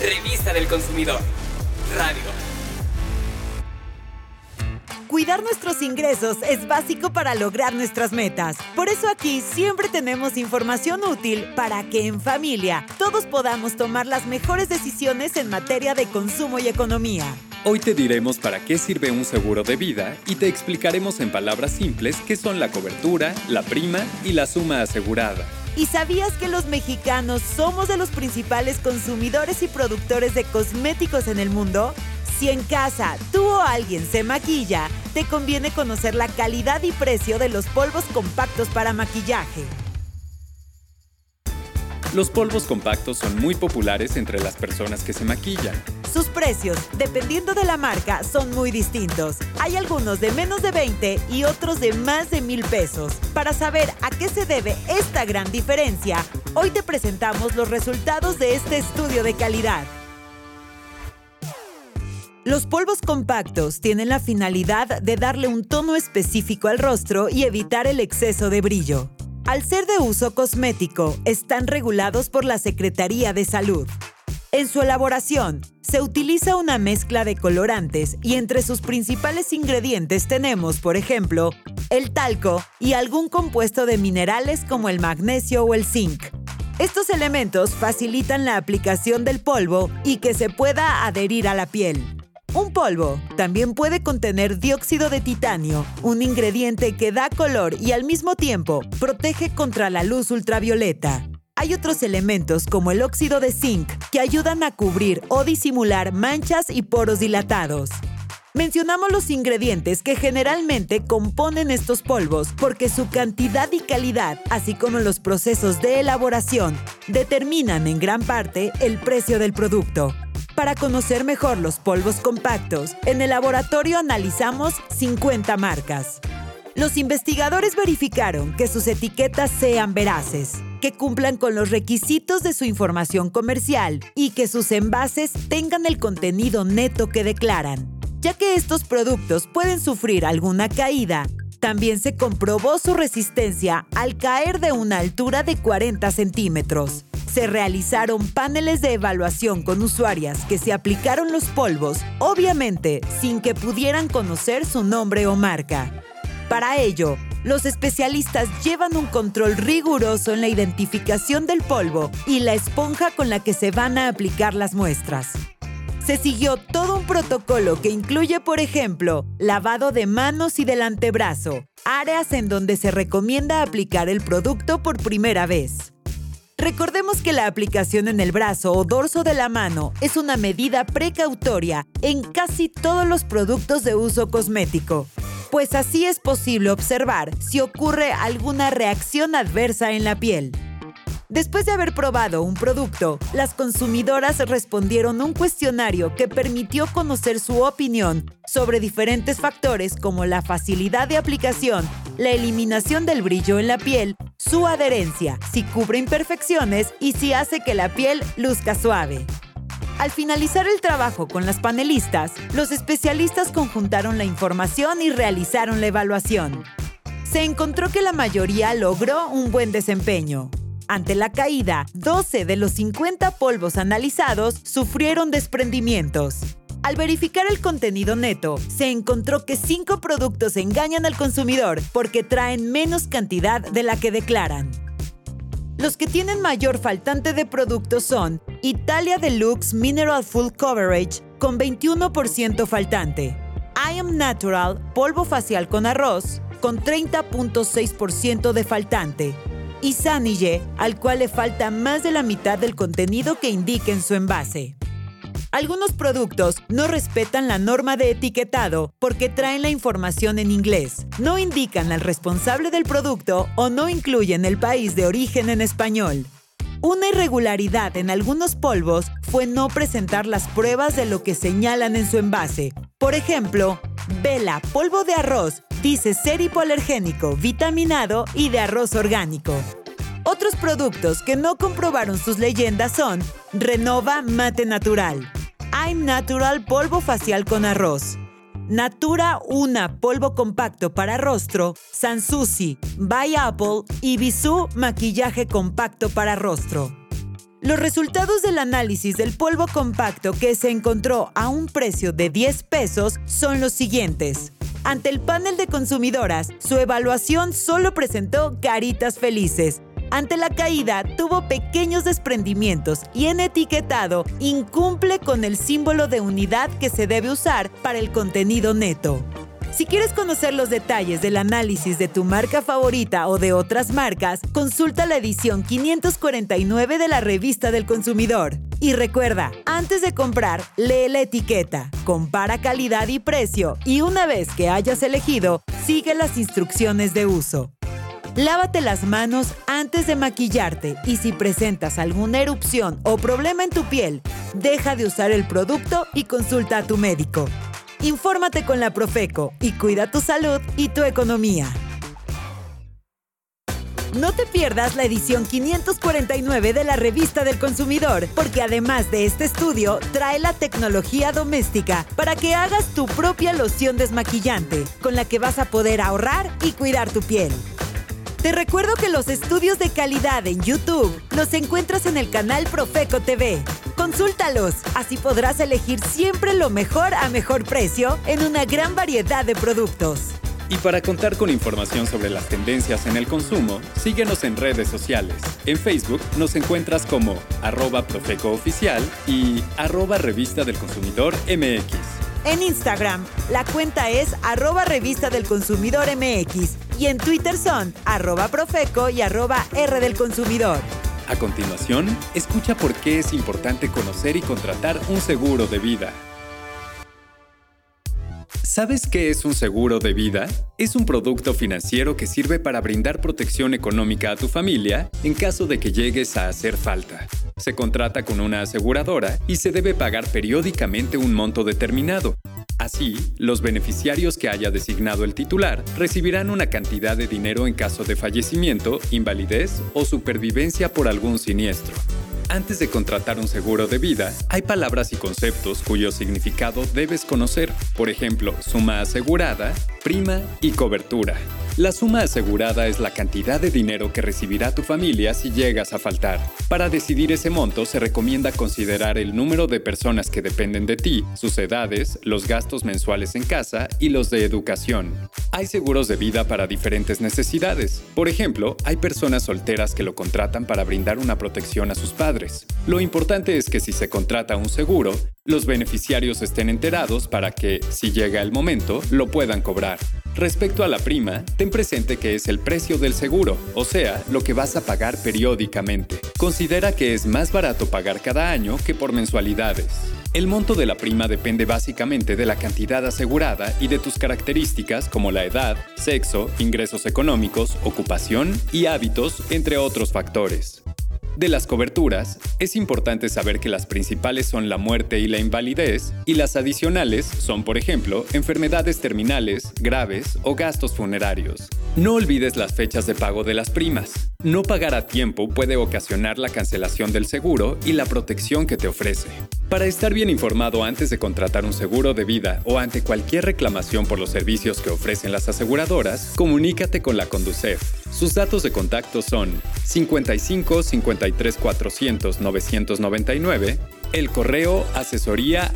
Revista del Consumidor. Radio. Cuidar nuestros ingresos es básico para lograr nuestras metas. Por eso aquí siempre tenemos información útil para que en familia todos podamos tomar las mejores decisiones en materia de consumo y economía. Hoy te diremos para qué sirve un seguro de vida y te explicaremos en palabras simples qué son la cobertura, la prima y la suma asegurada. ¿Y sabías que los mexicanos somos de los principales consumidores y productores de cosméticos en el mundo? Si en casa tú o alguien se maquilla, te conviene conocer la calidad y precio de los polvos compactos para maquillaje. Los polvos compactos son muy populares entre las personas que se maquillan. Sus precios, dependiendo de la marca, son muy distintos. Hay algunos de menos de 20 y otros de más de mil pesos. Para saber a qué se debe esta gran diferencia, hoy te presentamos los resultados de este estudio de calidad. Los polvos compactos tienen la finalidad de darle un tono específico al rostro y evitar el exceso de brillo. Al ser de uso cosmético, están regulados por la Secretaría de Salud. En su elaboración, se utiliza una mezcla de colorantes y entre sus principales ingredientes tenemos, por ejemplo, el talco y algún compuesto de minerales como el magnesio o el zinc. Estos elementos facilitan la aplicación del polvo y que se pueda adherir a la piel. Un polvo también puede contener dióxido de titanio, un ingrediente que da color y al mismo tiempo protege contra la luz ultravioleta. Hay otros elementos como el óxido de zinc que ayudan a cubrir o disimular manchas y poros dilatados. Mencionamos los ingredientes que generalmente componen estos polvos porque su cantidad y calidad, así como los procesos de elaboración, determinan en gran parte el precio del producto. Para conocer mejor los polvos compactos, en el laboratorio analizamos 50 marcas. Los investigadores verificaron que sus etiquetas sean veraces, que cumplan con los requisitos de su información comercial y que sus envases tengan el contenido neto que declaran. Ya que estos productos pueden sufrir alguna caída, también se comprobó su resistencia al caer de una altura de 40 centímetros se realizaron paneles de evaluación con usuarias que se aplicaron los polvos, obviamente sin que pudieran conocer su nombre o marca. Para ello, los especialistas llevan un control riguroso en la identificación del polvo y la esponja con la que se van a aplicar las muestras. Se siguió todo un protocolo que incluye, por ejemplo, lavado de manos y del antebrazo, áreas en donde se recomienda aplicar el producto por primera vez. Recordemos que la aplicación en el brazo o dorso de la mano es una medida precautoria en casi todos los productos de uso cosmético, pues así es posible observar si ocurre alguna reacción adversa en la piel. Después de haber probado un producto, las consumidoras respondieron un cuestionario que permitió conocer su opinión sobre diferentes factores como la facilidad de aplicación, la eliminación del brillo en la piel, su adherencia, si cubre imperfecciones y si hace que la piel luzca suave. Al finalizar el trabajo con las panelistas, los especialistas conjuntaron la información y realizaron la evaluación. Se encontró que la mayoría logró un buen desempeño. Ante la caída, 12 de los 50 polvos analizados sufrieron desprendimientos. Al verificar el contenido neto, se encontró que 5 productos engañan al consumidor porque traen menos cantidad de la que declaran. Los que tienen mayor faltante de productos son Italia Deluxe Mineral Full Coverage con 21% faltante, I Am Natural Polvo Facial con Arroz con 30.6% de faltante, y Sanille, al cual le falta más de la mitad del contenido que indica en su envase. Algunos productos no respetan la norma de etiquetado porque traen la información en inglés, no indican al responsable del producto o no incluyen el país de origen en español. Una irregularidad en algunos polvos fue no presentar las pruebas de lo que señalan en su envase. Por ejemplo, Vela polvo de arroz dice ser hipoalergénico, vitaminado y de arroz orgánico. Otros productos que no comprobaron sus leyendas son Renova Mate Natural, I'm Natural Polvo Facial con Arroz, Natura Una Polvo Compacto para Rostro, Sansusi, By Apple y Bisú Maquillaje Compacto para Rostro. Los resultados del análisis del polvo compacto que se encontró a un precio de 10 pesos son los siguientes. Ante el panel de consumidoras, su evaluación solo presentó caritas felices. Ante la caída tuvo pequeños desprendimientos y en etiquetado incumple con el símbolo de unidad que se debe usar para el contenido neto. Si quieres conocer los detalles del análisis de tu marca favorita o de otras marcas, consulta la edición 549 de la revista del consumidor. Y recuerda, antes de comprar, lee la etiqueta, compara calidad y precio y una vez que hayas elegido, sigue las instrucciones de uso. Lávate las manos antes de maquillarte y si presentas alguna erupción o problema en tu piel, deja de usar el producto y consulta a tu médico. Infórmate con la Profeco y cuida tu salud y tu economía. No te pierdas la edición 549 de la revista del consumidor, porque además de este estudio, trae la tecnología doméstica para que hagas tu propia loción desmaquillante, con la que vas a poder ahorrar y cuidar tu piel. Te recuerdo que los estudios de calidad en YouTube los encuentras en el canal Profeco TV. Consúltalos, así podrás elegir siempre lo mejor a mejor precio en una gran variedad de productos. Y para contar con información sobre las tendencias en el consumo, síguenos en redes sociales. En Facebook nos encuentras como arroba Profeco Oficial y arroba Revista del Consumidor MX. En Instagram, la cuenta es arroba Revista del Consumidor MX y en Twitter son arroba Profeco y arroba R del Consumidor. A continuación, escucha por qué es importante conocer y contratar un seguro de vida. ¿Sabes qué es un seguro de vida? Es un producto financiero que sirve para brindar protección económica a tu familia en caso de que llegues a hacer falta. Se contrata con una aseguradora y se debe pagar periódicamente un monto determinado, Así, los beneficiarios que haya designado el titular recibirán una cantidad de dinero en caso de fallecimiento, invalidez o supervivencia por algún siniestro. Antes de contratar un seguro de vida, hay palabras y conceptos cuyo significado debes conocer, por ejemplo, suma asegurada, prima y cobertura. La suma asegurada es la cantidad de dinero que recibirá tu familia si llegas a faltar. Para decidir ese monto se recomienda considerar el número de personas que dependen de ti, sus edades, los gastos mensuales en casa y los de educación. Hay seguros de vida para diferentes necesidades. Por ejemplo, hay personas solteras que lo contratan para brindar una protección a sus padres. Lo importante es que si se contrata un seguro, los beneficiarios estén enterados para que, si llega el momento, lo puedan cobrar. Respecto a la prima, ten presente que es el precio del seguro, o sea, lo que vas a pagar periódicamente. Considera que es más barato pagar cada año que por mensualidades. El monto de la prima depende básicamente de la cantidad asegurada y de tus características como la edad, sexo, ingresos económicos, ocupación y hábitos, entre otros factores. De las coberturas, es importante saber que las principales son la muerte y la invalidez, y las adicionales son, por ejemplo, enfermedades terminales, graves o gastos funerarios. No olvides las fechas de pago de las primas. No pagar a tiempo puede ocasionar la cancelación del seguro y la protección que te ofrece. Para estar bien informado antes de contratar un seguro de vida o ante cualquier reclamación por los servicios que ofrecen las aseguradoras, comunícate con la Conducef. Sus datos de contacto son 55 53 400 999, el correo asesoría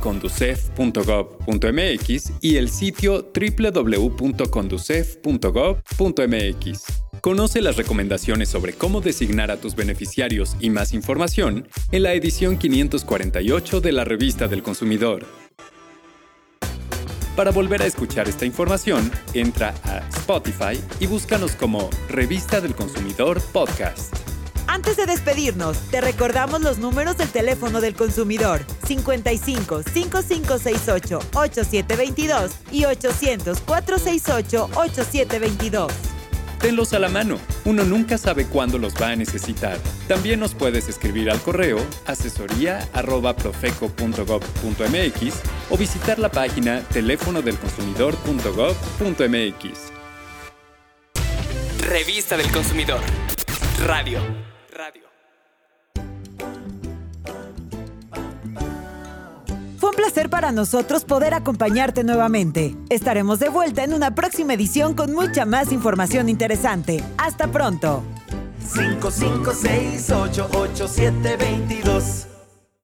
conducef.gov.mx y el sitio www.conducef.gov.mx. Conoce las recomendaciones sobre cómo designar a tus beneficiarios y más información en la edición 548 de la Revista del Consumidor. Para volver a escuchar esta información, entra a Spotify y búscanos como Revista del Consumidor Podcast. Antes de despedirnos, te recordamos los números del teléfono del consumidor 55 5568 8722 y 800 468 8722. Tenlos a la mano, uno nunca sabe cuándo los va a necesitar. También nos puedes escribir al correo asesoría@profeco.gov.mx o visitar la página teléfonodelconsumidor.gov.mx. Revista del Consumidor. Radio. Radio. Fue un placer para nosotros poder acompañarte nuevamente. Estaremos de vuelta en una próxima edición con mucha más información interesante. Hasta pronto. 556-887-22.